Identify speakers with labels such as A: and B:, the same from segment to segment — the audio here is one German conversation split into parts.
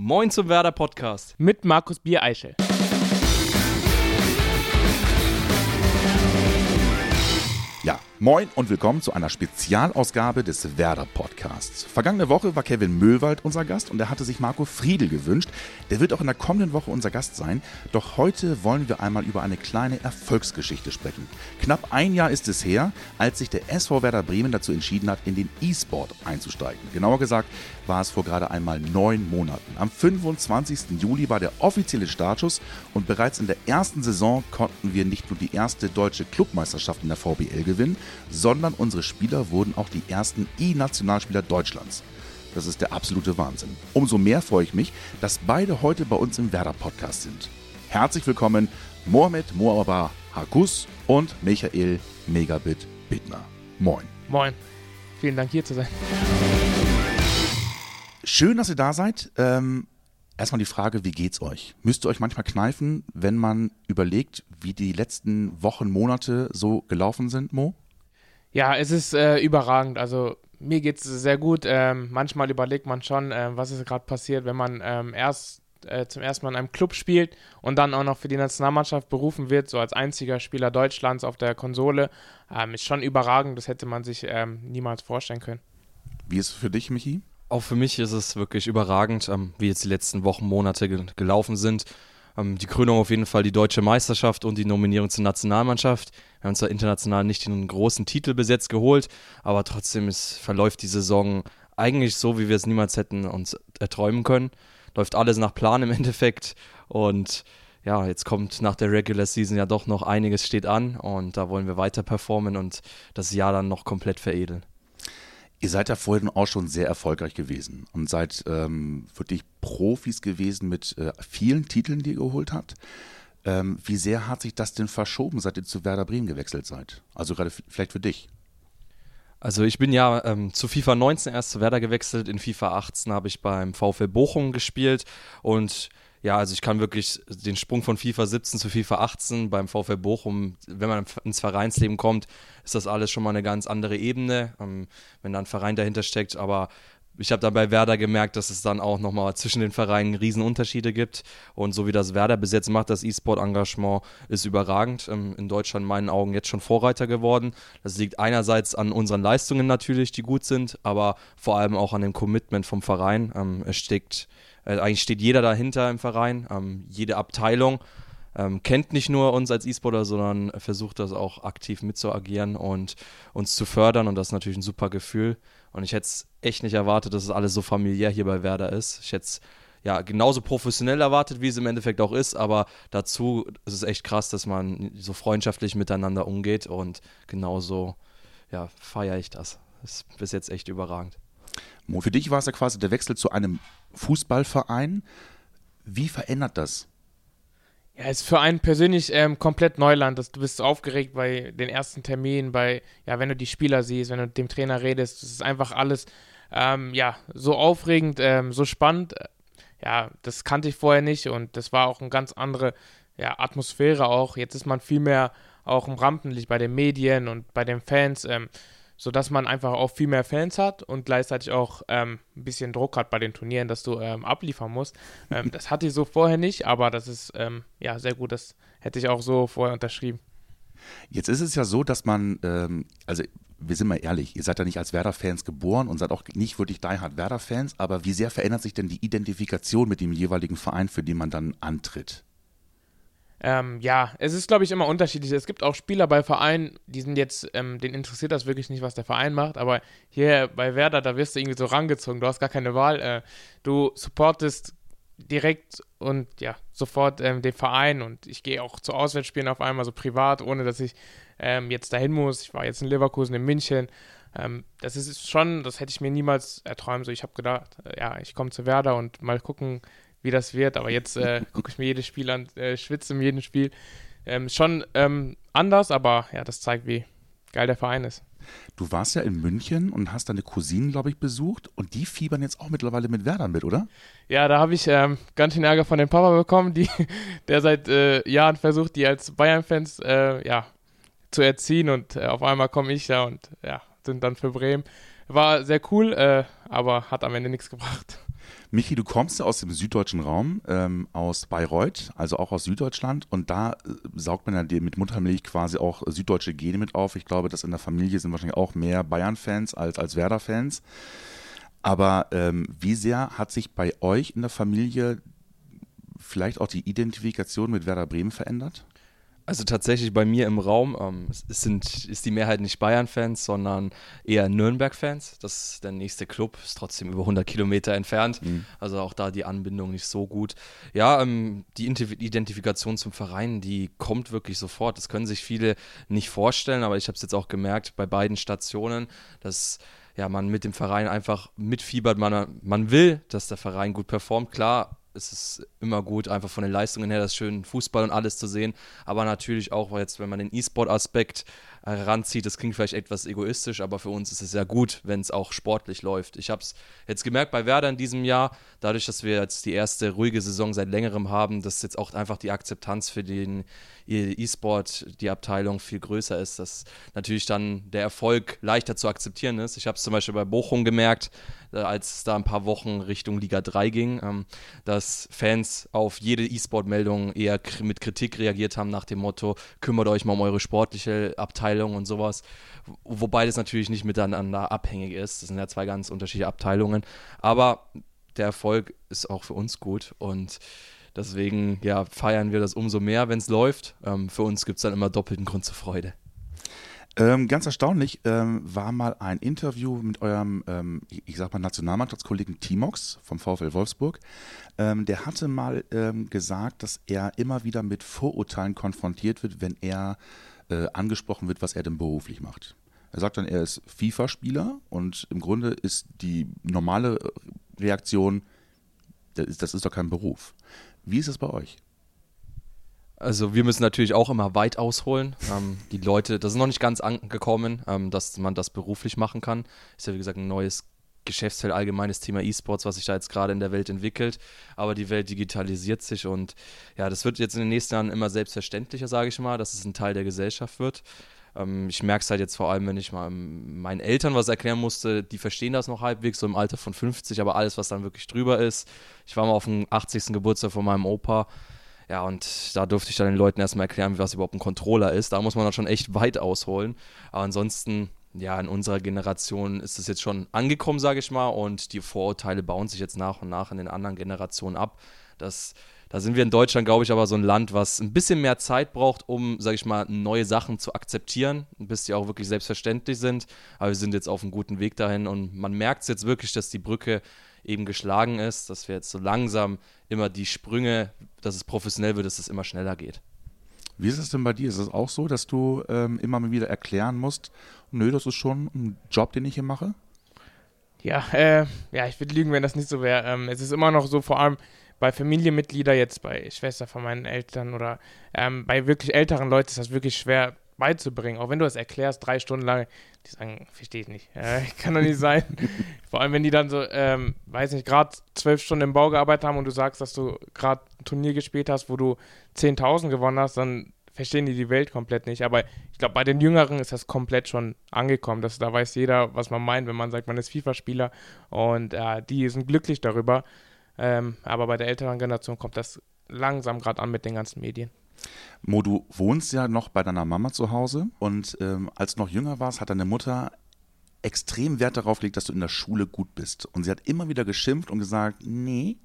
A: Moin zum Werder Podcast.
B: Mit Markus Biereichel.
C: Moin und willkommen zu einer Spezialausgabe des Werder Podcasts. Vergangene Woche war Kevin Möwald unser Gast und er hatte sich Marco Friedel gewünscht. Der wird auch in der kommenden Woche unser Gast sein. Doch heute wollen wir einmal über eine kleine Erfolgsgeschichte sprechen. Knapp ein Jahr ist es her, als sich der SV Werder Bremen dazu entschieden hat, in den E-Sport einzusteigen. Genauer gesagt war es vor gerade einmal neun Monaten. Am 25. Juli war der offizielle Startschuss und bereits in der ersten Saison konnten wir nicht nur die erste deutsche Clubmeisterschaft in der VBL gewinnen, sondern unsere Spieler wurden auch die ersten E-Nationalspieler Deutschlands. Das ist der absolute Wahnsinn. Umso mehr freue ich mich, dass beide heute bei uns im Werder-Podcast sind. Herzlich willkommen, Mohamed Moabar Hakus und Michael Megabit Bittner. Moin.
B: Moin. Vielen Dank, hier zu sein.
C: Schön, dass ihr da seid. Ähm, erstmal die Frage, wie geht's euch? Müsst ihr euch manchmal kneifen, wenn man überlegt, wie die letzten Wochen, Monate so gelaufen sind, Mo?
B: Ja, es ist äh, überragend. Also mir geht es sehr gut. Ähm, manchmal überlegt man schon, äh, was ist gerade passiert, wenn man ähm, erst äh, zum ersten Mal in einem Club spielt und dann auch noch für die Nationalmannschaft berufen wird, so als einziger Spieler Deutschlands auf der Konsole. Ähm, ist schon überragend. Das hätte man sich ähm, niemals vorstellen können.
C: Wie ist es für dich, Michi?
A: Auch für mich ist es wirklich überragend, ähm, wie jetzt die letzten Wochen, Monate ge gelaufen sind. Ähm, die Krönung auf jeden Fall die deutsche Meisterschaft und die Nominierung zur Nationalmannschaft. Wir haben zwar international nicht den großen Titel bis jetzt geholt, aber trotzdem ist, verläuft die Saison eigentlich so, wie wir es niemals hätten uns erträumen können. Läuft alles nach Plan im Endeffekt und ja, jetzt kommt nach der Regular Season ja doch noch einiges steht an und da wollen wir weiter performen und das Jahr dann noch komplett veredeln.
C: Ihr seid ja vorhin auch schon sehr erfolgreich gewesen und seid ähm, wirklich Profis gewesen mit äh, vielen Titeln, die ihr geholt habt. Ähm, wie sehr hat sich das denn verschoben, seit ihr zu Werder Bremen gewechselt seid? Also gerade vielleicht für dich.
A: Also ich bin ja ähm, zu FIFA 19 erst zu Werder gewechselt. In FIFA 18 habe ich beim VfL Bochum gespielt und ja, also ich kann wirklich den Sprung von FIFA 17 zu FIFA 18 beim VfL Bochum, wenn man ins Vereinsleben kommt, ist das alles schon mal eine ganz andere Ebene, ähm, wenn da ein Verein dahinter steckt. Aber ich habe dann bei Werder gemerkt, dass es dann auch nochmal zwischen den Vereinen Riesenunterschiede gibt. Und so wie das Werder bis jetzt macht, das E-Sport-Engagement ist überragend. Ähm, in Deutschland in meinen Augen jetzt schon Vorreiter geworden. Das liegt einerseits an unseren Leistungen natürlich, die gut sind, aber vor allem auch an dem Commitment vom Verein. Ähm, es steckt äh, eigentlich steht jeder dahinter im Verein, ähm, jede Abteilung. Ähm, kennt nicht nur uns als E-Sportler, sondern versucht das auch aktiv mitzuagieren und uns zu fördern. Und das ist natürlich ein super Gefühl. Und ich hätte es echt nicht erwartet, dass es alles so familiär hier bei Werder ist. Ich hätte es ja genauso professionell erwartet, wie es im Endeffekt auch ist. Aber dazu ist es echt krass, dass man so freundschaftlich miteinander umgeht. Und genauso ja, feiere ich das. Das ist bis jetzt echt überragend.
C: Für dich war es ja quasi der Wechsel zu einem Fußballverein. Wie verändert das?
B: Ja, ist für einen persönlich ähm, komplett Neuland. Das, du bist aufgeregt bei den ersten Terminen, bei, ja, wenn du die Spieler siehst, wenn du mit dem Trainer redest. Das ist einfach alles, ähm, ja, so aufregend, ähm, so spannend. Ja, das kannte ich vorher nicht und das war auch eine ganz andere ja, Atmosphäre auch. Jetzt ist man viel mehr auch im Rampenlicht bei den Medien und bei den Fans. Ähm, sodass man einfach auch viel mehr Fans hat und gleichzeitig auch ähm, ein bisschen Druck hat bei den Turnieren, dass du ähm, abliefern musst. Ähm, das hatte ich so vorher nicht, aber das ist ähm, ja sehr gut. Das hätte ich auch so vorher unterschrieben.
C: Jetzt ist es ja so, dass man, ähm, also wir sind mal ehrlich, ihr seid ja nicht als Werder-Fans geboren und seid auch nicht wirklich die Hard Werder-Fans, aber wie sehr verändert sich denn die Identifikation mit dem jeweiligen Verein, für den man dann antritt?
B: Ähm, ja, es ist, glaube ich, immer unterschiedlich. Es gibt auch Spieler bei Vereinen, die sind jetzt, ähm, denen interessiert das wirklich nicht, was der Verein macht, aber hier bei Werder, da wirst du irgendwie so rangezogen, du hast gar keine Wahl. Äh, du supportest direkt und ja, sofort ähm, den Verein und ich gehe auch zu Auswärtsspielen auf einmal so privat, ohne dass ich ähm, jetzt dahin muss. Ich war jetzt in Leverkusen, in München. Ähm, das ist schon, das hätte ich mir niemals erträumt. So, ich habe gedacht, äh, ja, ich komme zu Werder und mal gucken, wie das wird. Aber jetzt äh, gucke ich mir jedes Spiel an, äh, schwitze in jedem Spiel. Ähm, schon ähm, anders, aber ja, das zeigt, wie geil der Verein ist.
C: Du warst ja in München und hast deine Cousinen, glaube ich, besucht und die fiebern jetzt auch mittlerweile mit Werder mit, oder?
B: Ja, da habe ich ähm, ganz schön Ärger von dem Papa bekommen, die, der seit äh, Jahren versucht, die als Bayern-Fans äh, ja, zu erziehen und äh, auf einmal komme ich da und ja, sind dann für Bremen. War sehr cool, äh, aber hat am Ende nichts gebracht.
C: Michi, du kommst ja aus dem süddeutschen Raum, ähm, aus Bayreuth, also auch aus Süddeutschland. Und da äh, saugt man ja mit Muttermilch quasi auch süddeutsche Gene mit auf. Ich glaube, dass in der Familie sind wahrscheinlich auch mehr Bayern-Fans als, als Werder-Fans. Aber ähm, wie sehr hat sich bei euch in der Familie vielleicht auch die Identifikation mit Werder Bremen verändert?
A: Also tatsächlich bei mir im Raum ähm, sind, ist die Mehrheit nicht Bayern-Fans, sondern eher Nürnberg-Fans. Das ist der nächste Club, ist trotzdem über 100 Kilometer entfernt. Mhm. Also auch da die Anbindung nicht so gut. Ja, ähm, die Identifikation zum Verein, die kommt wirklich sofort. Das können sich viele nicht vorstellen, aber ich habe es jetzt auch gemerkt bei beiden Stationen, dass ja, man mit dem Verein einfach mitfiebert. Man, man will, dass der Verein gut performt. Klar, es ist immer gut, einfach von den Leistungen her das schön Fußball und alles zu sehen. Aber natürlich auch jetzt, wenn man den E-Sport-Aspekt heranzieht, das klingt vielleicht etwas egoistisch, aber für uns ist es ja gut, wenn es auch sportlich läuft. Ich habe es jetzt gemerkt bei Werder in diesem Jahr, dadurch, dass wir jetzt die erste ruhige Saison seit längerem haben, dass jetzt auch einfach die Akzeptanz für den E-Sport, die Abteilung viel größer ist, dass natürlich dann der Erfolg leichter zu akzeptieren ist. Ich habe es zum Beispiel bei Bochum gemerkt, äh, als es da ein paar Wochen Richtung Liga 3 ging, ähm, dass Fans auf jede E-Sport-Meldung eher mit Kritik reagiert haben nach dem Motto, kümmert euch mal um eure sportliche Abteilung und sowas. Wobei das natürlich nicht miteinander abhängig ist. Das sind ja zwei ganz unterschiedliche Abteilungen. Aber der Erfolg ist auch für uns gut und deswegen ja, feiern wir das umso mehr, wenn es läuft. Ähm, für uns gibt es dann immer doppelten Grund zur Freude.
C: Ähm, ganz erstaunlich ähm, war mal ein Interview mit eurem, ähm, ich sag mal, Nationalmannschaftskollegen Timox vom VfL Wolfsburg. Ähm, der hatte mal ähm, gesagt, dass er immer wieder mit Vorurteilen konfrontiert wird, wenn er äh, angesprochen wird, was er denn beruflich macht. Er sagt dann, er ist FIFA-Spieler und im Grunde ist die normale Reaktion, das ist, das ist doch kein Beruf. Wie ist es bei euch?
A: Also wir müssen natürlich auch immer weit ausholen. Ähm, die Leute, das ist noch nicht ganz angekommen, ähm, dass man das beruflich machen kann. Ist ja wie gesagt ein neues Geschäftsfeld, allgemeines Thema E-Sports, was sich da jetzt gerade in der Welt entwickelt. Aber die Welt digitalisiert sich und ja, das wird jetzt in den nächsten Jahren immer selbstverständlicher, sage ich mal, dass es ein Teil der Gesellschaft wird. Ähm, ich merke es halt jetzt vor allem, wenn ich mal meinen Eltern was erklären musste, die verstehen das noch halbwegs, so im Alter von 50, aber alles, was dann wirklich drüber ist. Ich war mal auf dem 80. Geburtstag von meinem Opa ja, und da durfte ich dann den Leuten erstmal erklären, was überhaupt ein Controller ist. Da muss man dann schon echt weit ausholen. Aber ansonsten, ja, in unserer Generation ist es jetzt schon angekommen, sage ich mal. Und die Vorurteile bauen sich jetzt nach und nach in den anderen Generationen ab. Das, da sind wir in Deutschland, glaube ich, aber so ein Land, was ein bisschen mehr Zeit braucht, um, sage ich mal, neue Sachen zu akzeptieren, bis die auch wirklich selbstverständlich sind. Aber wir sind jetzt auf einem guten Weg dahin und man merkt es jetzt wirklich, dass die Brücke eben geschlagen ist, dass wir jetzt so langsam immer die Sprünge, dass es professionell wird, dass es immer schneller geht.
C: Wie ist es denn bei dir? Ist es auch so, dass du ähm, immer mal wieder erklären musst, nö, das ist schon ein Job, den ich hier mache?
B: Ja, äh, ja, ich würde lügen, wenn das nicht so wäre. Ähm, es ist immer noch so, vor allem bei Familienmitgliedern, jetzt bei Schwester von meinen Eltern oder ähm, bei wirklich älteren Leuten ist das wirklich schwer, beizubringen. Auch wenn du das erklärst, drei Stunden lang, die sagen, verstehe ich nicht. Äh, kann doch nicht sein. Vor allem, wenn die dann so, ähm, weiß nicht, gerade zwölf Stunden im Bau gearbeitet haben und du sagst, dass du gerade ein Turnier gespielt hast, wo du 10.000 gewonnen hast, dann verstehen die die Welt komplett nicht. Aber ich glaube, bei den Jüngeren ist das komplett schon angekommen. Dass, da weiß jeder, was man meint, wenn man sagt, man ist FIFA-Spieler. Und äh, die sind glücklich darüber. Ähm, aber bei der älteren Generation kommt das langsam gerade an mit den ganzen Medien.
C: Mo, du wohnst ja noch bei deiner Mama zu Hause und ähm, als du noch jünger warst, hat deine Mutter extrem Wert darauf gelegt, dass du in der Schule gut bist. Und sie hat immer wieder geschimpft und gesagt, nee,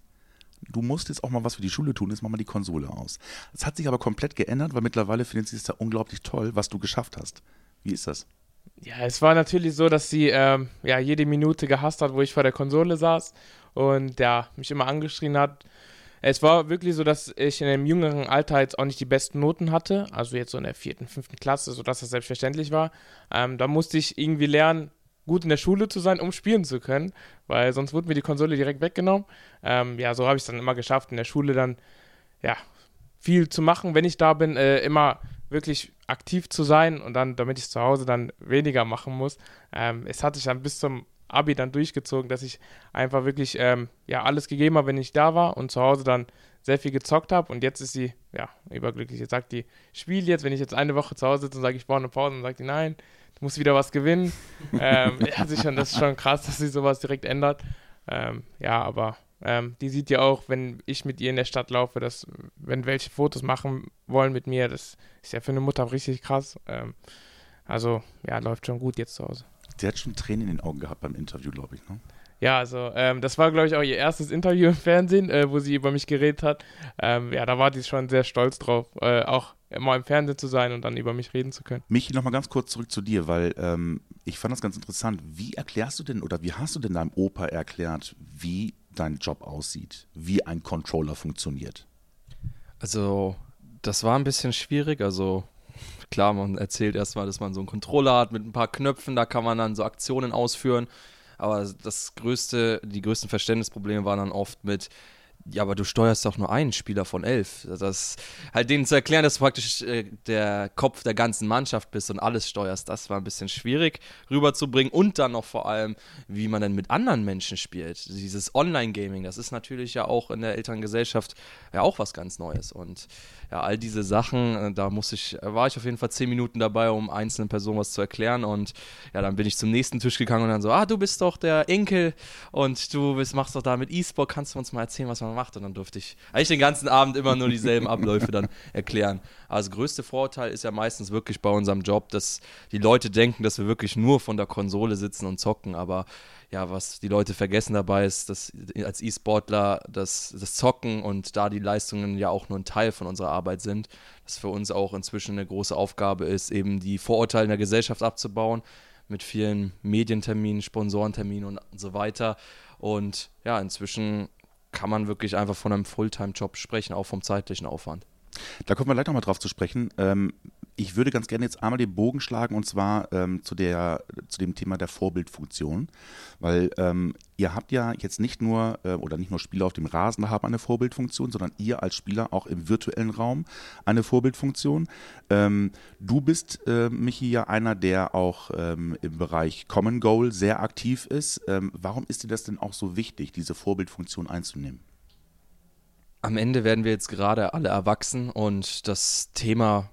C: du musst jetzt auch mal was für die Schule tun, jetzt mach mal die Konsole aus. Das hat sich aber komplett geändert, weil mittlerweile findet sie es ja unglaublich toll, was du geschafft hast. Wie ist das?
B: Ja, es war natürlich so, dass sie ähm, ja jede Minute gehasst hat, wo ich vor der Konsole saß und ja, mich immer angeschrien hat, es war wirklich so, dass ich in einem jüngeren Alter jetzt auch nicht die besten Noten hatte, also jetzt so in der vierten, fünften Klasse, sodass das selbstverständlich war. Ähm, da musste ich irgendwie lernen, gut in der Schule zu sein, um spielen zu können, weil sonst wurde mir die Konsole direkt weggenommen. Ähm, ja, so habe ich es dann immer geschafft, in der Schule dann, ja, viel zu machen, wenn ich da bin, äh, immer wirklich aktiv zu sein und dann, damit ich zu Hause dann weniger machen muss. Ähm, es hatte ich dann bis zum Abi dann durchgezogen, dass ich einfach wirklich ähm, ja, alles gegeben habe, wenn ich da war und zu Hause dann sehr viel gezockt habe. Und jetzt ist sie ja überglücklich. Jetzt sagt die, spiel jetzt, wenn ich jetzt eine Woche zu Hause sitze und sage, ich brauche eine Pause, dann sagt die, nein, du musst wieder was gewinnen. ähm, ja, schon, das ist schon krass, dass sie sowas direkt ändert. Ähm, ja, aber Ähm, die sieht ja auch, wenn ich mit ihr in der Stadt laufe, dass, wenn welche Fotos machen wollen mit mir, das ist ja für eine Mutter richtig krass. Ähm, also, ja, läuft schon gut jetzt zu Hause.
C: Sie hat schon Tränen in den Augen gehabt beim Interview, glaube ich, ne?
B: Ja, also ähm, das war, glaube ich, auch ihr erstes Interview im Fernsehen, äh, wo sie über mich geredet hat. Ähm, ja, da war die schon sehr stolz drauf, äh, auch mal im Fernsehen zu sein und dann über mich reden zu können.
C: Michi, nochmal ganz kurz zurück zu dir, weil ähm, ich fand das ganz interessant. Wie erklärst du denn oder wie hast du denn deinem Opa erklärt, wie dein Job aussieht, wie ein Controller funktioniert?
A: Also, das war ein bisschen schwierig. Also, klar, man erzählt erstmal, dass man so einen Controller hat mit ein paar Knöpfen, da kann man dann so Aktionen ausführen. Aber das größte, die größten Verständnisprobleme waren dann oft mit, ja, aber du steuerst doch nur einen Spieler von elf. Das halt denen zu erklären, dass du praktisch äh, der Kopf der ganzen Mannschaft bist und alles steuerst, das war ein bisschen schwierig rüberzubringen und dann noch vor allem, wie man denn mit anderen Menschen spielt. Dieses Online-Gaming, das ist natürlich ja auch in der älteren Gesellschaft ja auch was ganz Neues und ja, all diese Sachen, äh, da muss ich, war ich auf jeden Fall zehn Minuten dabei, um einzelnen Personen was zu erklären und ja, dann bin ich zum nächsten Tisch gegangen und dann so, ah, du bist doch der Enkel und du bist, machst doch da mit E-Sport, kannst du uns mal erzählen, was man macht. Und dann durfte ich eigentlich den ganzen Abend immer nur dieselben Abläufe dann erklären. Also das größte Vorurteil ist ja meistens wirklich bei unserem Job, dass die Leute denken, dass wir wirklich nur von der Konsole sitzen und zocken. Aber ja, was die Leute vergessen dabei ist, dass als E-Sportler das, das Zocken und da die Leistungen ja auch nur ein Teil von unserer Arbeit sind, dass für uns auch inzwischen eine große Aufgabe ist, eben die Vorurteile in der Gesellschaft abzubauen mit vielen Medienterminen, Sponsorenterminen und so weiter. Und ja, inzwischen kann man wirklich einfach von einem Fulltime-Job sprechen, auch vom zeitlichen Aufwand.
C: Da kommen wir gleich nochmal drauf zu sprechen. Ähm, ich würde ganz gerne jetzt einmal den Bogen schlagen und zwar ähm, zu, der, zu dem Thema der Vorbildfunktion, weil ähm, ihr habt ja jetzt nicht nur äh, oder nicht nur Spieler auf dem Rasen haben eine Vorbildfunktion, sondern ihr als Spieler auch im virtuellen Raum eine Vorbildfunktion. Ähm, du bist, äh, Michi, ja einer, der auch ähm, im Bereich Common Goal sehr aktiv ist. Ähm, warum ist dir das denn auch so wichtig, diese Vorbildfunktion einzunehmen?
A: am Ende werden wir jetzt gerade alle erwachsen und das Thema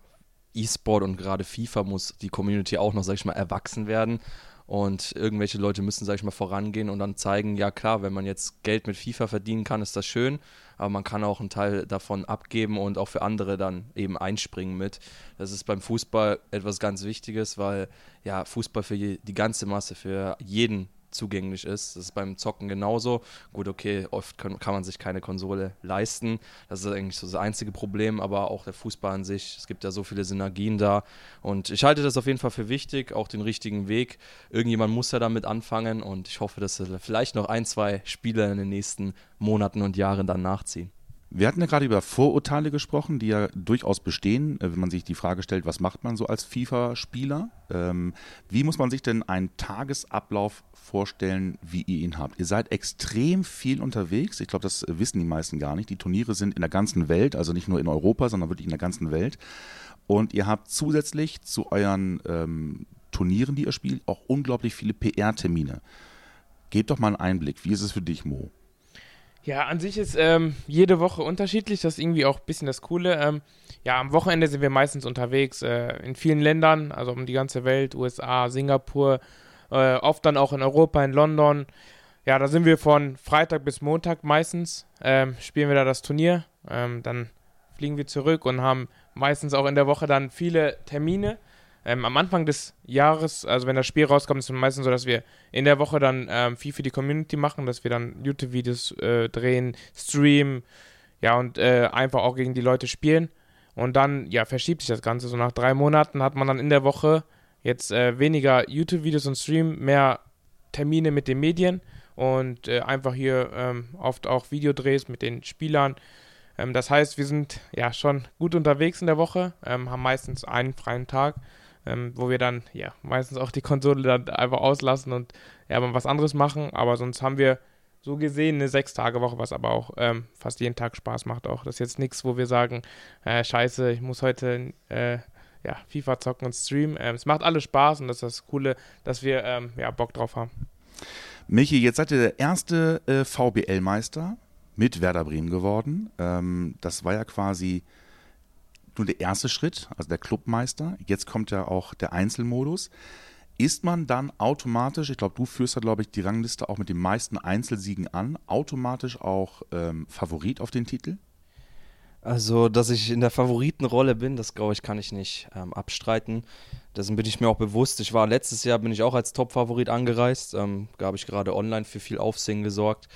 A: E-Sport und gerade FIFA muss die Community auch noch, sag ich mal, erwachsen werden. Und irgendwelche Leute müssen, sag ich mal, vorangehen und dann zeigen, ja klar, wenn man jetzt Geld mit FIFA verdienen kann, ist das schön, aber man kann auch einen Teil davon abgeben und auch für andere dann eben einspringen mit. Das ist beim Fußball etwas ganz Wichtiges, weil ja, Fußball für die ganze Masse, für jeden zugänglich ist. Das ist beim Zocken genauso. Gut, okay, oft kann, kann, man sich keine Konsole leisten. Das ist eigentlich so das einzige Problem, aber auch der Fußball an sich. Es gibt ja so viele Synergien da. Und ich halte das auf jeden Fall für wichtig, auch den richtigen Weg. Irgendjemand muss ja damit anfangen und ich hoffe, dass vielleicht noch ein, zwei Spiele in den nächsten Monaten und Jahren dann nachziehen.
C: Wir hatten ja gerade über Vorurteile gesprochen, die ja durchaus bestehen, äh, wenn man sich die Frage stellt, was macht man so als FIFA-Spieler? Ähm, wie muss man sich denn einen Tagesablauf vorstellen, wie ihr ihn habt? Ihr seid extrem viel unterwegs. Ich glaube, das wissen die meisten gar nicht. Die Turniere sind in der ganzen Welt, also nicht nur in Europa, sondern wirklich in der ganzen Welt. Und ihr habt zusätzlich zu euren ähm, Turnieren, die ihr spielt, auch unglaublich viele PR-Termine. Gebt doch mal einen Einblick. Wie ist es für dich, Mo?
B: Ja, an sich ist ähm, jede Woche unterschiedlich. Das ist irgendwie auch ein bisschen das Coole. Ähm, ja, am Wochenende sind wir meistens unterwegs äh, in vielen Ländern, also um die ganze Welt, USA, Singapur, äh, oft dann auch in Europa, in London. Ja, da sind wir von Freitag bis Montag meistens, ähm, spielen wir da das Turnier. Ähm, dann fliegen wir zurück und haben meistens auch in der Woche dann viele Termine. Ähm, am Anfang des Jahres, also wenn das Spiel rauskommt, ist es meistens so, dass wir in der Woche dann ähm, viel für die Community machen, dass wir dann YouTube-Videos äh, drehen, streamen, ja, und äh, einfach auch gegen die Leute spielen. Und dann, ja, verschiebt sich das Ganze. So nach drei Monaten hat man dann in der Woche jetzt äh, weniger YouTube-Videos und Stream, mehr Termine mit den Medien und äh, einfach hier ähm, oft auch Videodrehs mit den Spielern. Ähm, das heißt, wir sind ja schon gut unterwegs in der Woche, ähm, haben meistens einen freien Tag ähm, wo wir dann ja meistens auch die Konsole dann einfach auslassen und ja mal was anderes machen. Aber sonst haben wir so gesehen eine Sechs-Tage-Woche, was aber auch ähm, fast jeden Tag Spaß macht. Auch das ist jetzt nichts, wo wir sagen, äh, Scheiße, ich muss heute äh, ja, FIFA zocken und streamen. Ähm, es macht alles Spaß und das ist das Coole, dass wir ähm, ja, Bock drauf haben.
C: Michi, jetzt seid ihr der erste äh, VBL-Meister mit Werder Bremen geworden. Ähm, das war ja quasi nur der erste Schritt, also der Clubmeister. Jetzt kommt ja auch der Einzelmodus. ist man dann automatisch, ich glaube, du führst da, glaube ich, die Rangliste auch mit den meisten Einzelsiegen an, automatisch auch ähm, Favorit auf den Titel?
A: Also, dass ich in der Favoritenrolle bin, das glaube ich, kann ich nicht ähm, abstreiten. Dessen bin ich mir auch bewusst. Ich war letztes Jahr, bin ich auch als Top-Favorit angereist. Ähm, da habe ich gerade online für viel Aufsehen gesorgt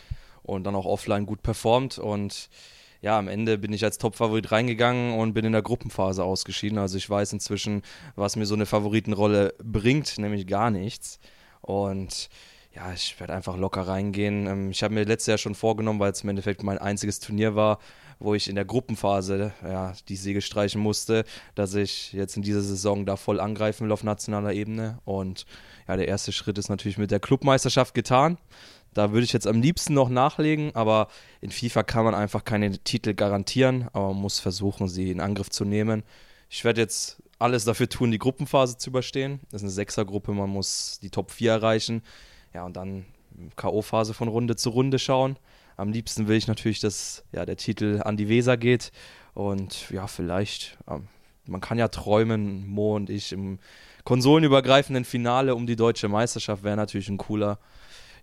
A: und dann auch offline gut performt. Und ja, am Ende bin ich als Top-Favorit reingegangen und bin in der Gruppenphase ausgeschieden. Also ich weiß inzwischen, was mir so eine Favoritenrolle bringt, nämlich gar nichts. Und ja, ich werde einfach locker reingehen. Ähm, ich habe mir letztes Jahr schon vorgenommen, weil es im Endeffekt mein einziges Turnier war, wo ich in der Gruppenphase ja, die Siege streichen musste, dass ich jetzt in dieser Saison da voll angreifen will auf nationaler Ebene. Und ja, der erste Schritt ist natürlich mit der Clubmeisterschaft getan. Da würde ich jetzt am liebsten noch nachlegen, aber in FIFA kann man einfach keine Titel garantieren, aber man muss versuchen, sie in Angriff zu nehmen. Ich werde jetzt alles dafür tun, die Gruppenphase zu überstehen. Das ist eine Sechsergruppe, man muss die Top 4 erreichen. Ja, und dann K.O.-Phase von Runde zu Runde schauen. Am liebsten will ich natürlich, dass ja, der Titel an die Weser geht. Und ja, vielleicht, ähm, man kann ja träumen, Mo und ich im konsolenübergreifenden Finale um die deutsche Meisterschaft wäre natürlich ein cooler,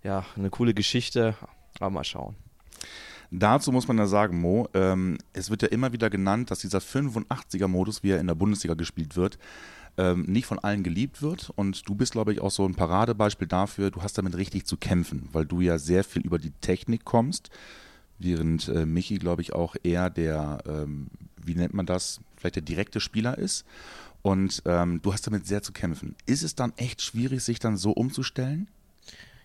A: ja, eine coole Geschichte. Aber mal schauen.
C: Dazu muss man ja sagen, Mo, ähm, es wird ja immer wieder genannt, dass dieser 85er-Modus, wie er in der Bundesliga gespielt wird, ähm, nicht von allen geliebt wird. Und du bist, glaube ich, auch so ein Paradebeispiel dafür, du hast damit richtig zu kämpfen, weil du ja sehr viel über die Technik kommst, während äh, Michi, glaube ich, auch eher der, ähm, wie nennt man das, vielleicht der direkte Spieler ist. Und ähm, du hast damit sehr zu kämpfen. Ist es dann echt schwierig, sich dann so umzustellen?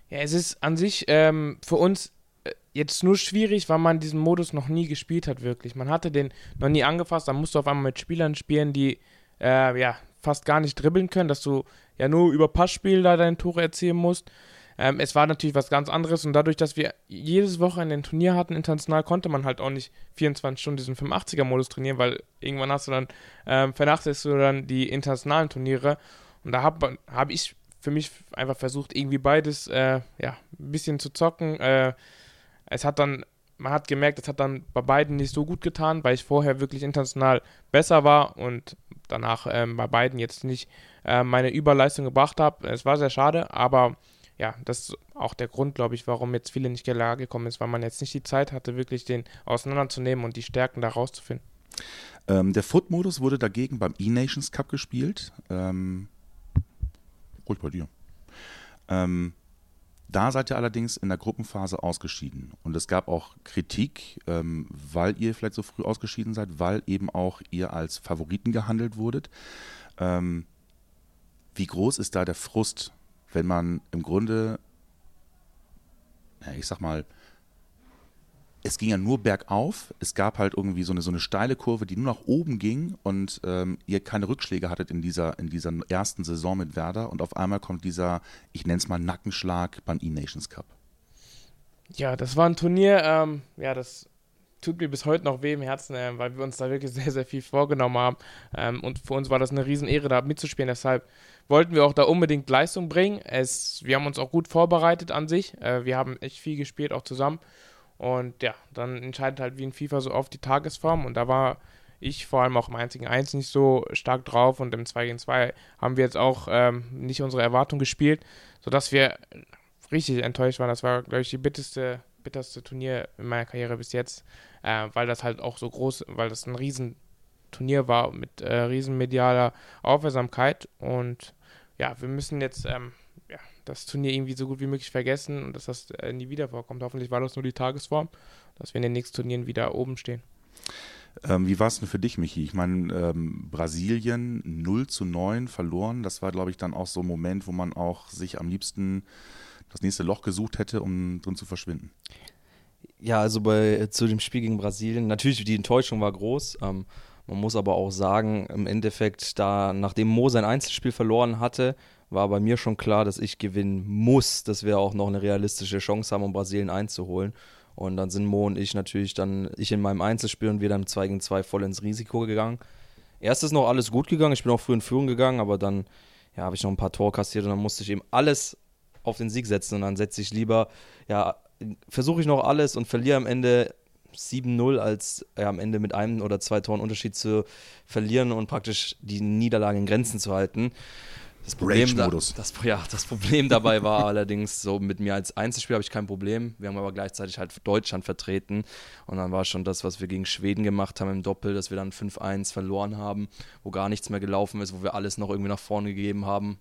B: Ja, es ist an sich ähm, für uns äh, jetzt nur schwierig, weil man diesen Modus noch nie gespielt hat, wirklich. Man hatte den noch nie angefasst, dann musst du auf einmal mit Spielern spielen, die äh, ja fast gar nicht dribbeln können, dass du ja nur über Passspiel da deine Tore erzielen musst. Ähm, es war natürlich was ganz anderes und dadurch, dass wir jedes Wochenende ein Turnier hatten, international, konnte man halt auch nicht 24 Stunden diesen 85er-Modus trainieren, weil irgendwann hast du dann, ähm, vernachlässigst du dann die internationalen Turniere und da habe hab ich für mich einfach versucht, irgendwie beides, äh, ja, ein bisschen zu zocken. Äh, es hat dann, man hat gemerkt, es hat dann bei beiden nicht so gut getan, weil ich vorher wirklich international besser war und danach ähm, bei beiden jetzt nicht äh, meine Überleistung gebracht habe. Es war sehr schade, aber ja, das ist auch der Grund, glaube ich, warum jetzt viele nicht Lage gekommen ist, weil man jetzt nicht die Zeit hatte, wirklich den auseinanderzunehmen und die Stärken da rauszufinden.
C: Ähm, der Foot-Modus wurde dagegen beim E-Nations Cup gespielt. Ähm, ruhig bei dir. Ähm, da seid ihr allerdings in der Gruppenphase ausgeschieden. Und es gab auch Kritik, ähm, weil ihr vielleicht so früh ausgeschieden seid, weil eben auch ihr als Favoriten gehandelt wurdet. Ähm, wie groß ist da der Frust, wenn man im Grunde, ja, ich sag mal, es ging ja nur bergauf. Es gab halt irgendwie so eine, so eine steile Kurve, die nur nach oben ging und ähm, ihr keine Rückschläge hattet in dieser, in dieser ersten Saison mit Werder und auf einmal kommt dieser, ich nenne es mal Nackenschlag beim E-Nations Cup.
B: Ja, das war ein Turnier, ähm, ja, das tut mir bis heute noch weh im Herzen, äh, weil wir uns da wirklich sehr, sehr viel vorgenommen haben. Ähm, und für uns war das eine Riesenehre, da mitzuspielen. Deshalb wollten wir auch da unbedingt Leistung bringen. Es, wir haben uns auch gut vorbereitet an sich. Äh, wir haben echt viel gespielt, auch zusammen. Und ja, dann entscheidet halt wie in FIFA so oft die Tagesform. Und da war ich vor allem auch im einzigen Eins nicht so stark drauf. Und im 2 gegen 2 haben wir jetzt auch ähm, nicht unsere Erwartung gespielt, sodass wir richtig enttäuscht waren. Das war, glaube ich, die bitterste, bitterste Turnier in meiner Karriere bis jetzt, äh, weil das halt auch so groß, weil das ein Riesenturnier war mit äh, riesenmedialer Aufmerksamkeit. Und ja, wir müssen jetzt ähm, das Turnier irgendwie so gut wie möglich vergessen und dass das äh, nie wieder vorkommt. Hoffentlich war das nur die Tagesform, dass wir in den nächsten Turnieren wieder oben stehen.
C: Ähm, wie war es denn für dich, Michi? Ich meine, ähm, Brasilien 0 zu 9 verloren. Das war, glaube ich, dann auch so ein Moment, wo man auch sich am liebsten das nächste Loch gesucht hätte, um drin zu verschwinden.
A: Ja, also bei, zu dem Spiel gegen Brasilien, natürlich die Enttäuschung war groß. Ähm, man muss aber auch sagen, im Endeffekt, da nachdem Mo sein Einzelspiel verloren hatte, war bei mir schon klar, dass ich gewinnen muss, dass wir auch noch eine realistische Chance haben, um Brasilien einzuholen. Und dann sind Mo und ich natürlich dann, ich in meinem Einzelspiel und wir dann 2 gegen 2 voll ins Risiko gegangen. Erst ist noch alles gut gegangen, ich bin auch früh in Führung gegangen, aber dann ja, habe ich noch ein paar Tore kassiert und dann musste ich eben alles auf den Sieg setzen und dann setze ich lieber, ja, versuche ich noch alles und verliere am Ende 7-0 als ja, am Ende mit einem oder zwei Toren Unterschied zu verlieren und praktisch die Niederlage in Grenzen zu halten Das Problem, da, das, ja, das Problem dabei war allerdings, so mit mir als Einzelspieler habe ich kein Problem. Wir haben aber gleichzeitig halt Deutschland vertreten. Und dann war schon das, was wir gegen Schweden gemacht haben im Doppel, dass wir dann 5-1 verloren haben, wo gar nichts mehr gelaufen ist, wo wir alles noch irgendwie nach vorne gegeben haben.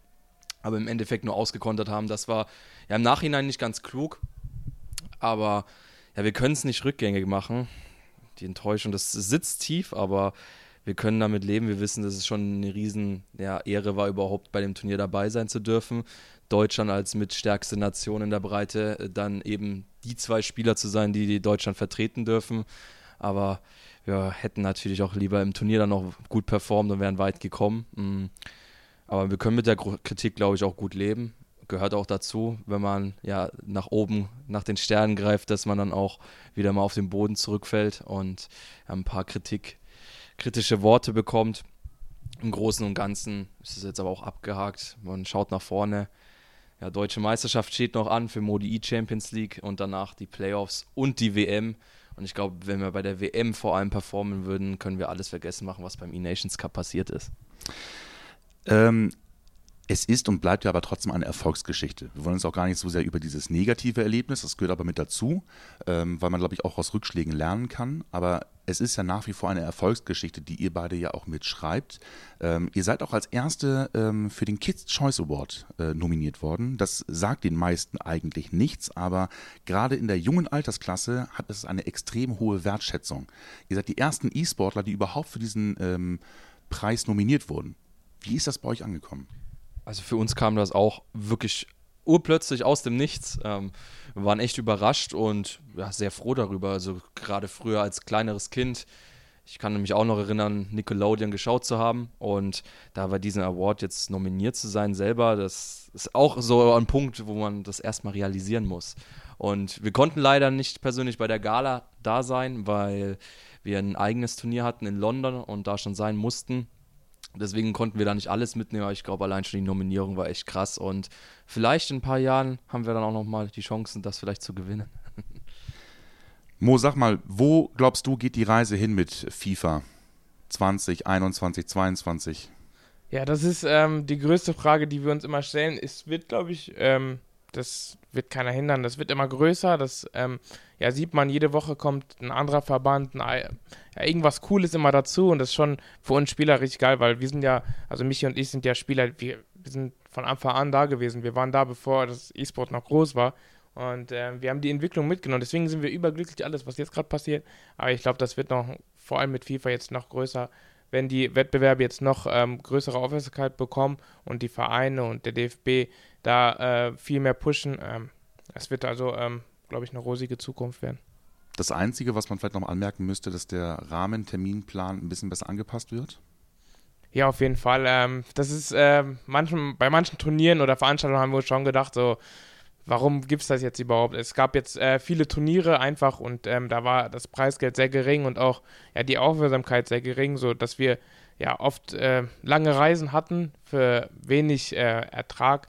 A: Aber im Endeffekt nur ausgekontert haben. Das war ja im Nachhinein nicht ganz klug. Aber ja, wir können es nicht rückgängig machen. Die Enttäuschung, das sitzt tief, aber wir können damit leben. Wir wissen, dass es schon eine riesen ja, Ehre war, überhaupt bei dem Turnier dabei sein zu dürfen. Deutschland als mitstärkste Nation in der Breite, äh, dann eben die zwei Spieler zu sein, die, die Deutschland vertreten dürfen. Aber wir hätten natürlich auch lieber im Turnier dann noch gut performt und wären weit gekommen. Mm. Aber wir können mit der Kritik, glaube ich, auch gut leben. Gehört auch dazu, wenn man ja nach oben, nach den Sternen greift, dass man dann auch wieder mal auf den Boden zurückfällt und ein paar Kritik kritische Worte bekommt. Im Großen und Ganzen ist es jetzt aber auch abgehakt. Man schaut nach vorne. Ja, deutsche Meisterschaft steht noch an für Modi E Champions League und danach die Playoffs und die WM. Und ich glaube, wenn wir bei der WM vor allem performen würden, können wir alles vergessen machen, was beim E-Nations Cup passiert ist.
C: Ähm, es ist und bleibt ja aber trotzdem eine Erfolgsgeschichte. Wir wollen uns auch gar nicht so sehr über dieses negative Erlebnis, das gehört aber mit dazu, ähm, weil man, glaube ich, auch aus Rückschlägen lernen kann. Aber es ist ja nach wie vor eine Erfolgsgeschichte, die ihr beide ja auch mitschreibt. Ähm, ihr seid auch als Erste ähm, für den Kids Choice Award äh, nominiert worden. Das sagt den meisten eigentlich nichts, aber gerade in der jungen Altersklasse hat es eine extrem hohe Wertschätzung. Ihr seid die ersten E-Sportler, die überhaupt für diesen ähm, Preis nominiert wurden. Wie ist das bei euch angekommen?
A: Also für uns kam das auch wirklich urplötzlich aus dem Nichts. Ähm, wir waren echt überrascht und ja, sehr froh darüber. Also gerade früher als kleineres Kind, ich kann mich auch noch erinnern, Nickelodeon geschaut zu haben und da bei diesem Award jetzt nominiert zu sein selber, das ist auch so ein Punkt, wo man das erstmal realisieren muss. Und wir konnten leider nicht persönlich bei der Gala da sein, weil wir ein eigenes Turnier hatten in London und da schon sein mussten. Deswegen konnten wir da nicht alles mitnehmen, aber ich glaube, allein schon die Nominierung war echt krass. Und vielleicht in ein paar Jahren haben wir dann auch nochmal die Chancen, das vielleicht zu gewinnen.
C: Mo, sag mal, wo glaubst du, geht die Reise hin mit FIFA 2021, 2022?
B: Ja, das ist ähm, die größte Frage, die wir uns immer stellen. Es wird, glaube ich, ähm, das wird keiner hindern. Das wird immer größer. Das ähm, ja, sieht man, jede Woche kommt ein anderer Verband, ein, ja, irgendwas Cooles immer dazu. Und das ist schon für uns Spieler richtig geil, weil wir sind ja, also Michi und ich sind ja Spieler, wir, wir sind von Anfang an da gewesen. Wir waren da, bevor das E-Sport noch groß war. Und äh, wir haben die Entwicklung mitgenommen. Deswegen sind wir überglücklich, alles, was jetzt gerade passiert. Aber ich glaube, das wird noch, vor allem mit FIFA jetzt noch größer wenn die Wettbewerbe jetzt noch ähm, größere Aufmerksamkeit bekommen und die Vereine und der DFB da äh, viel mehr pushen. Ähm, es wird also, ähm, glaube ich, eine rosige Zukunft werden.
C: Das Einzige, was man vielleicht noch anmerken müsste, dass der Rahmenterminplan ein bisschen besser angepasst wird?
B: Ja, auf jeden Fall. Ähm, das ist äh, manchen, bei manchen Turnieren oder Veranstaltungen haben wir schon gedacht, so, warum gibt es das jetzt überhaupt? Es gab jetzt äh, viele Turniere einfach und ähm, da war das Preisgeld sehr gering und auch ja, die Aufmerksamkeit sehr gering, sodass wir ja oft äh, lange Reisen hatten für wenig äh, Ertrag.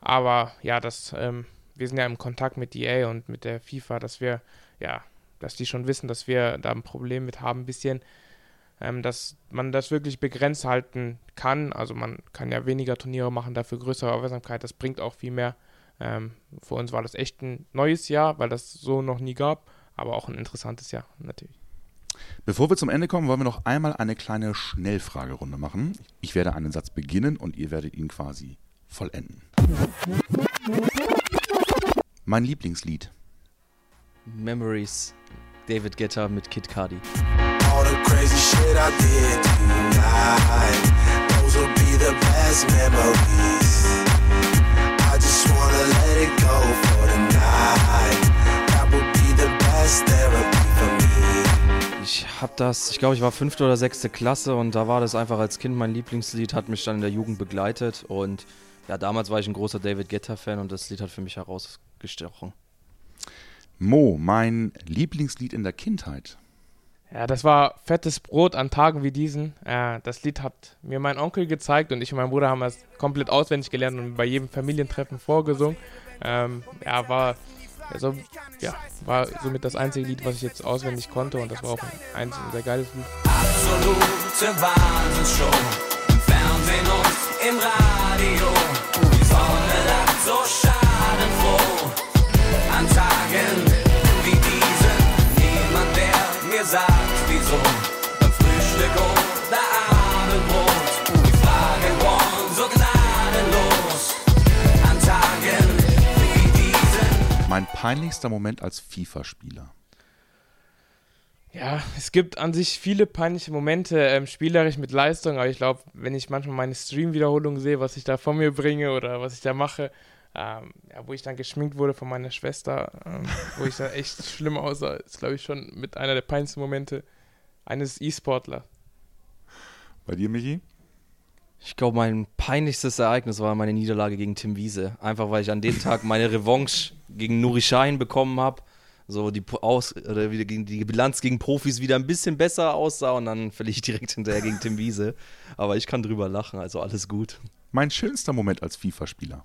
B: Aber ja, das, ähm, wir sind ja im Kontakt mit EA und mit der FIFA, dass wir, ja, dass die schon wissen, dass wir da ein Problem mit haben, ein bisschen, ähm, dass man das wirklich begrenzt halten kann. Also man kann ja weniger Turniere machen, dafür größere Aufmerksamkeit, das bringt auch viel mehr. Ähm, für uns war das echt ein neues Jahr, weil das so noch nie gab, aber auch ein interessantes Jahr natürlich.
C: Bevor wir zum Ende kommen, wollen wir noch einmal eine kleine Schnellfragerunde machen. Ich werde einen Satz beginnen und ihr werdet ihn quasi vollenden. Mein Lieblingslied.
A: Memories. David Guetta mit Kid Cardi.
C: All the crazy shit I did tonight. Those will be the best memories. I just wanna let it go for the night. That would be the best therapy for me. Ich habe das, ich glaube, ich war fünfte oder sechste Klasse und da war das einfach als Kind mein Lieblingslied, hat mich dann in der Jugend begleitet und ja, damals war ich ein großer David Guetta-Fan und das Lied hat für mich herausgestochen. Mo, mein Lieblingslied in der Kindheit.
B: Ja, das war Fettes Brot an Tagen wie diesen. Äh, das Lied hat mir mein Onkel gezeigt und ich und mein Bruder haben es komplett auswendig gelernt und bei jedem Familientreffen vorgesungen. Ähm, ja, war, also, ja, war somit das einzige Lied, was ich jetzt auswendig konnte und das war auch ein, ein sehr geiles Lied. Absolute Wahnsinnsshow.
D: Im Radio. Die Sonne lacht so schadenfroh. An Tagen wie diesen, niemand, der mir sagt, wieso. Beim Frühstück oder Abendbrot, die Fragen wollen so gnadenlos. An Tagen wie diesen.
C: Mein peinlichster Moment als FIFA-Spieler.
B: Ja, es gibt an sich viele peinliche Momente, ähm, spielerisch mit Leistung, aber ich glaube, wenn ich manchmal meine Stream-Wiederholungen sehe, was ich da von mir bringe oder was ich da mache, ähm, ja, wo ich dann geschminkt wurde von meiner Schwester, ähm, wo ich da echt schlimm aussah, ist, glaube ich, schon mit einer der peinlichsten Momente eines E-Sportlers.
C: Bei dir, Michi?
A: Ich glaube, mein peinlichstes Ereignis war meine Niederlage gegen Tim Wiese. Einfach weil ich an dem Tag meine Revanche gegen Nuri Sahin bekommen habe. So die aus oder wieder gegen die Bilanz gegen Profis wieder ein bisschen besser aussah und dann verliere ich direkt hinterher gegen Tim Wiese. Aber ich kann drüber lachen, also alles gut.
C: Mein schönster Moment als FIFA-Spieler.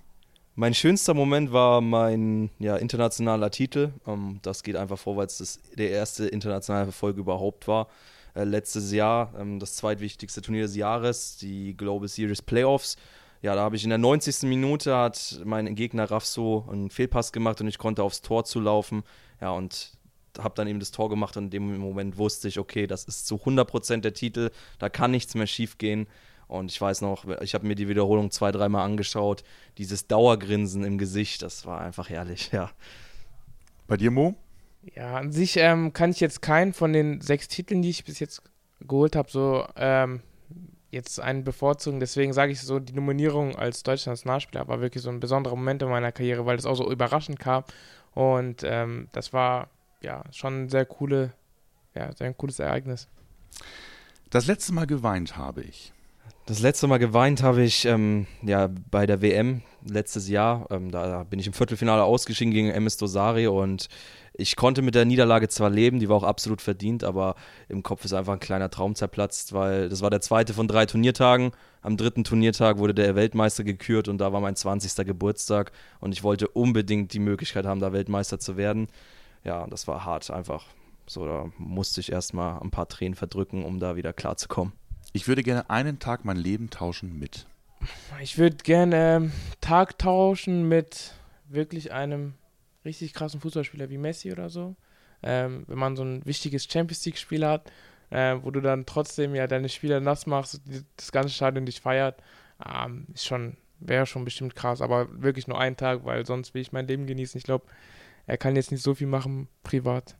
A: Mein schönster Moment war mein ja, internationaler Titel. Ähm, das geht einfach vor, weil es das der erste internationale Erfolg überhaupt war. Äh, letztes Jahr ähm, das zweitwichtigste Turnier des Jahres, die Global Series Playoffs. Ja, da habe ich in der 90. Minute hat mein Gegner Rafso einen Fehlpass gemacht und ich konnte aufs Tor zulaufen. Ja, und habe dann eben das Tor gemacht und in dem Moment wusste ich, okay, das ist zu 100% der Titel, da kann nichts mehr schief gehen. Und ich weiß noch, ich habe mir die Wiederholung zwei, dreimal angeschaut. Dieses Dauergrinsen im Gesicht, das war einfach herrlich, ja.
C: Bei dir, Mo?
B: Ja, an sich ähm, kann ich jetzt keinen von den sechs Titeln, die ich bis jetzt geholt habe, so ähm, jetzt einen bevorzugen. Deswegen sage ich so, die Nominierung als deutscher Nationalspieler war wirklich so ein besonderer Moment in meiner Karriere, weil das auch so überraschend kam. Und ähm, das war ja schon ein sehr coole, ja, sehr cooles Ereignis.
C: Das letzte Mal geweint habe ich.
A: Das letzte Mal geweint habe ich ähm, ja, bei der WM letztes Jahr. Ähm, da bin ich im Viertelfinale ausgeschieden gegen MS Dosari und ich konnte mit der Niederlage zwar leben, die war auch absolut verdient, aber im Kopf ist einfach ein kleiner Traum zerplatzt, weil das war der zweite von drei Turniertagen. Am dritten Turniertag wurde der Weltmeister gekürt und da war mein 20. Geburtstag und ich wollte unbedingt die Möglichkeit haben, da Weltmeister zu werden. Ja, das war hart einfach. So, da musste ich erstmal ein paar Tränen verdrücken, um da wieder klarzukommen.
C: Ich würde gerne einen Tag mein Leben tauschen mit.
B: Ich würde gerne ähm, Tag tauschen mit wirklich einem richtig krassen Fußballspieler wie Messi oder so. Ähm, wenn man so ein wichtiges Champions League-Spiel hat, äh, wo du dann trotzdem ja deine Spieler nass machst, das ganze Stadion dich feiert, ähm, ist schon, wäre schon bestimmt krass. Aber wirklich nur einen Tag, weil sonst will ich mein Leben genießen. Ich glaube, er kann jetzt nicht so viel machen privat.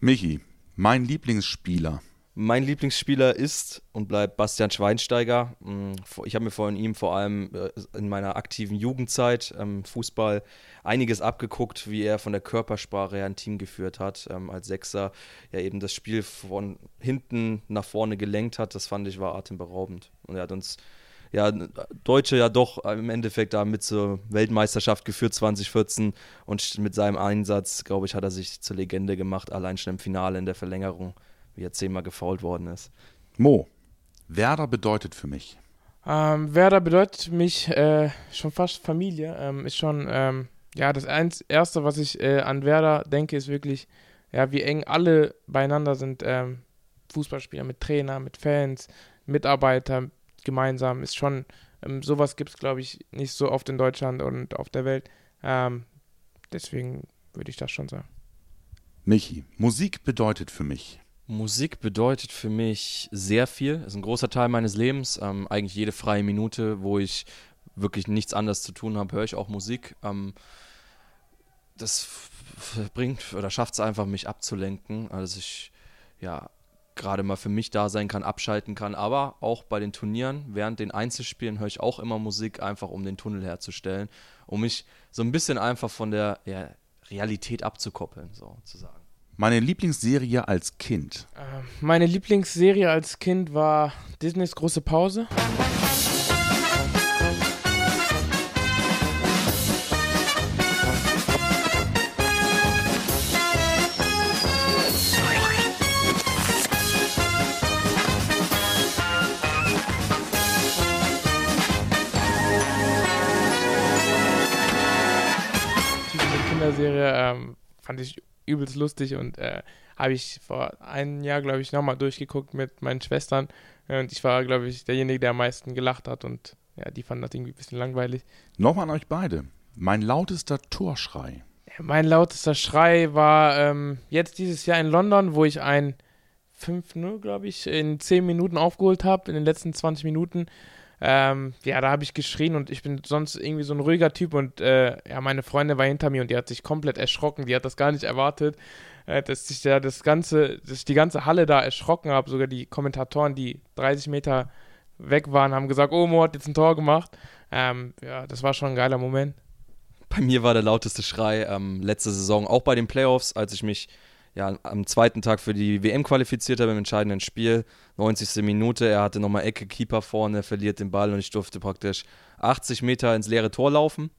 C: Michi, mein Lieblingsspieler.
A: Mein Lieblingsspieler ist und bleibt Bastian Schweinsteiger. Mm, Ich habe mir von ihm vor allem äh, in meiner aktiven Jugendzeit ähm, Fußball einiges abgeguckt, wie er von der Körpersprache her ein Team geführt hat, ähm, als Sechser ja eben das Spiel von hinten nach vorne gelenkt hat. Das fand ich war atemberaubend. Und er hat uns ja, Deutsche ja doch im Endeffekt da mit zur Weltmeisterschaft geführt 2014 und mit seinem Einsatz, glaube ich, hat er sich zur Legende gemacht, allein schon im Finale in der Verlängerung, wie er zehnmal gefault worden ist.
C: Mo, Werder bedeutet für mich.
B: Ähm, Werder bedeutet für mich äh, schon fast Familie. Ähm, ist schon, ähm, ja, das eins, Erste, was ich äh, an Werder denke, ist wirklich, ja, wie eng alle beieinander sind. Ähm, Fußballspieler mit Trainer, mit Fans, Mitarbeiter gemeinsam. Ist schon, ähm, sowas gibt es, glaube ich, nicht so oft in Deutschland und auf der Welt. Ähm, deswegen würde ich das schon sagen.
C: Michi, Musik bedeutet für mich.
A: Musik bedeutet für mich sehr viel. Ist ein großer Teil meines Lebens. Ähm, eigentlich jede freie Minute, wo ich wirklich nichts anderes zu tun habe, höre ich auch Musik. Ähm, das bringt oder schafft es einfach, mich abzulenken. Also ich ja gerade mal für mich da sein kann, abschalten kann. Aber auch bei den Turnieren, während den Einzelspielen höre ich auch immer Musik, einfach um den Tunnel herzustellen, um mich so ein bisschen einfach von der ja, Realität abzukoppeln, sozusagen.
C: Meine Lieblingsserie als Kind.
B: Ähm, meine Lieblingsserie als Kind war Disneys große Pause. Kinderserie, ähm, fand ich übelst lustig und äh, habe ich vor einem Jahr, glaube ich, nochmal durchgeguckt mit meinen Schwestern. Und ich war, glaube ich, derjenige, der am meisten gelacht hat. Und ja, die fanden das irgendwie ein bisschen langweilig.
C: Nochmal an euch beide. Mein lautester Torschrei.
B: Mein lautester Schrei war ähm, jetzt dieses Jahr in London, wo ich ein 5-0, glaube ich, in 10 Minuten aufgeholt habe, in den letzten 20 Minuten. Ähm, ja, da habe ich geschrien und ich bin sonst irgendwie so ein ruhiger Typ und äh, ja, meine Freundin war hinter mir und die hat sich komplett erschrocken, die hat das gar nicht erwartet, äh, dass sich ja das ganze, dass ich die ganze Halle da erschrocken habe, sogar die Kommentatoren, die 30 Meter weg waren, haben gesagt, oh, Mo hat jetzt ein Tor gemacht. Ähm, ja, das war schon ein geiler Moment.
A: Bei mir war der lauteste Schrei ähm, letzte Saison, auch bei den Playoffs, als ich mich ja, am zweiten Tag für die WM qualifiziert habe im entscheidenden Spiel. 90. Minute, er hatte nochmal Ecke, Keeper vorne, verliert den Ball und ich durfte praktisch 80 Meter ins leere Tor laufen.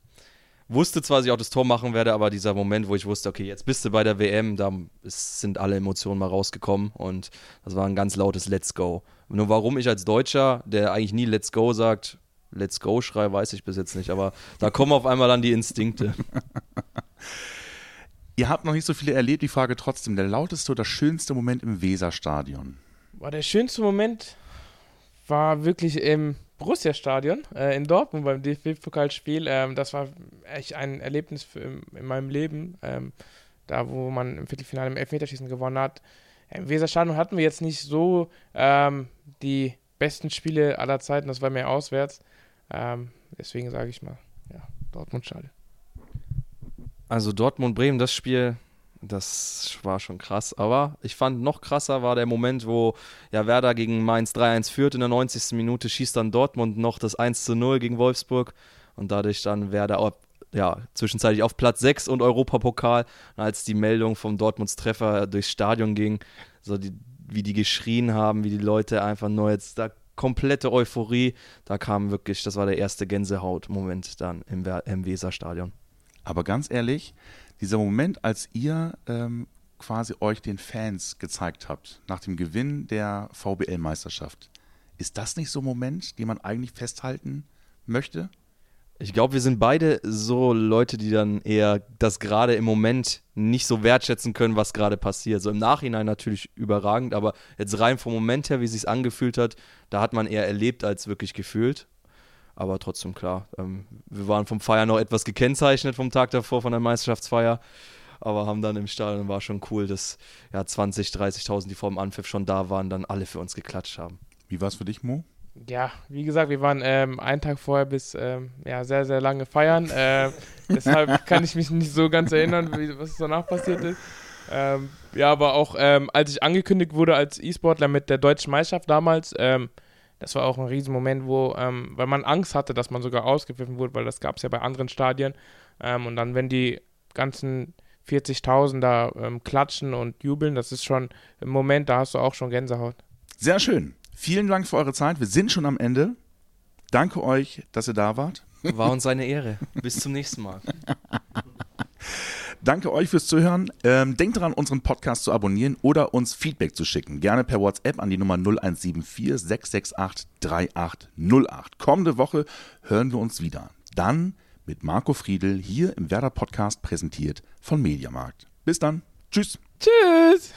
A: Wusste zwar, dass ich auch das Tor machen werde, aber dieser Moment, wo ich wusste, okay, jetzt bist du bei der WM, da sind alle Emotionen mal rausgekommen und das war ein ganz lautes Let's Go. Nur warum ich als Deutscher, der eigentlich nie Let's Go sagt, Let's Go schrei, weiß ich bis jetzt nicht, aber da kommen auf einmal dann die Instinkte.
C: Ihr habt noch nicht so viele erlebt, die Frage trotzdem, der lauteste oder schönste Moment im Weserstadion?
B: War der schönste Moment war wirklich im Borussia-Stadion äh, in Dortmund beim DFB-Pokalspiel. Ähm, das war echt ein Erlebnis für, in, in meinem Leben. Ähm, da, wo man im Viertelfinale im Elfmeterschießen gewonnen hat. Im Weserstadion hatten wir jetzt nicht so ähm, die besten Spiele aller Zeiten. Das war mehr auswärts. Ähm, deswegen sage ich mal, ja, Dortmund-Stadion.
A: Also Dortmund-Bremen, das Spiel, das war schon krass. Aber ich fand noch krasser war der Moment, wo ja Werder gegen Mainz 3-1 führt in der 90. Minute, schießt dann Dortmund noch das 1-0 gegen Wolfsburg und dadurch dann Werder auch, ja, zwischenzeitlich auf Platz 6 und Europapokal. Und als die Meldung vom Dortmunds Treffer durchs Stadion ging, so die, wie die geschrien haben, wie die Leute einfach nur jetzt da komplette Euphorie. Da kam wirklich, das war der erste Gänsehaut-Moment dann im, im Weserstadion.
C: Aber ganz ehrlich, dieser Moment, als ihr ähm, quasi euch den Fans gezeigt habt, nach dem Gewinn der VBL-Meisterschaft, ist das nicht so ein Moment, den man eigentlich festhalten möchte?
A: Ich glaube, wir sind beide so Leute, die dann eher das gerade im Moment nicht so wertschätzen können, was gerade passiert. So im Nachhinein natürlich überragend, aber jetzt rein vom Moment her, wie es sich angefühlt hat, da hat man eher erlebt als wirklich gefühlt. Aber trotzdem klar, ähm, wir waren vom Feiern noch etwas gekennzeichnet vom Tag davor von der Meisterschaftsfeier, aber haben dann im Stadion war schon cool, dass ja 20, 30.000, die vor dem Anpfiff schon da waren, dann alle für uns geklatscht haben.
C: Wie war es für dich, Mo?
B: ja, wie gesagt, wir waren ähm, einen Tag vorher bis ähm, ja, sehr, sehr lange feiern. Äh, deshalb kann ich mich nicht so ganz erinnern, wie, was danach passiert ist. Ähm, ja, aber auch ähm, als ich angekündigt wurde als E-Sportler mit der deutschen Meisterschaft damals, ähm, das war auch ein Riesenmoment, wo, ähm, weil man Angst hatte, dass man sogar ausgepfiffen wurde, weil das gab es ja bei anderen Stadien. und dann, wenn die ganzen 40.000 da klatschen und jubeln, das ist schon ein Moment, da hast du auch schon Gänsehaut.
C: Sehr schön. Vielen Dank für eure Zeit. Wir sind schon am Ende. Danke euch, dass ihr da wart.
A: War uns eine Ehre. Bis zum nächsten Mal.
C: Danke euch fürs Zuhören. Ähm, denkt daran, unseren Podcast zu abonnieren oder uns Feedback zu schicken. Gerne per WhatsApp an die Nummer 0174 668 3808. Kommende Woche hören wir uns wieder. Dann mit Marco Friedl hier im Werder Podcast präsentiert von Mediamarkt. Bis dann. Tschüss.
B: Tschüss.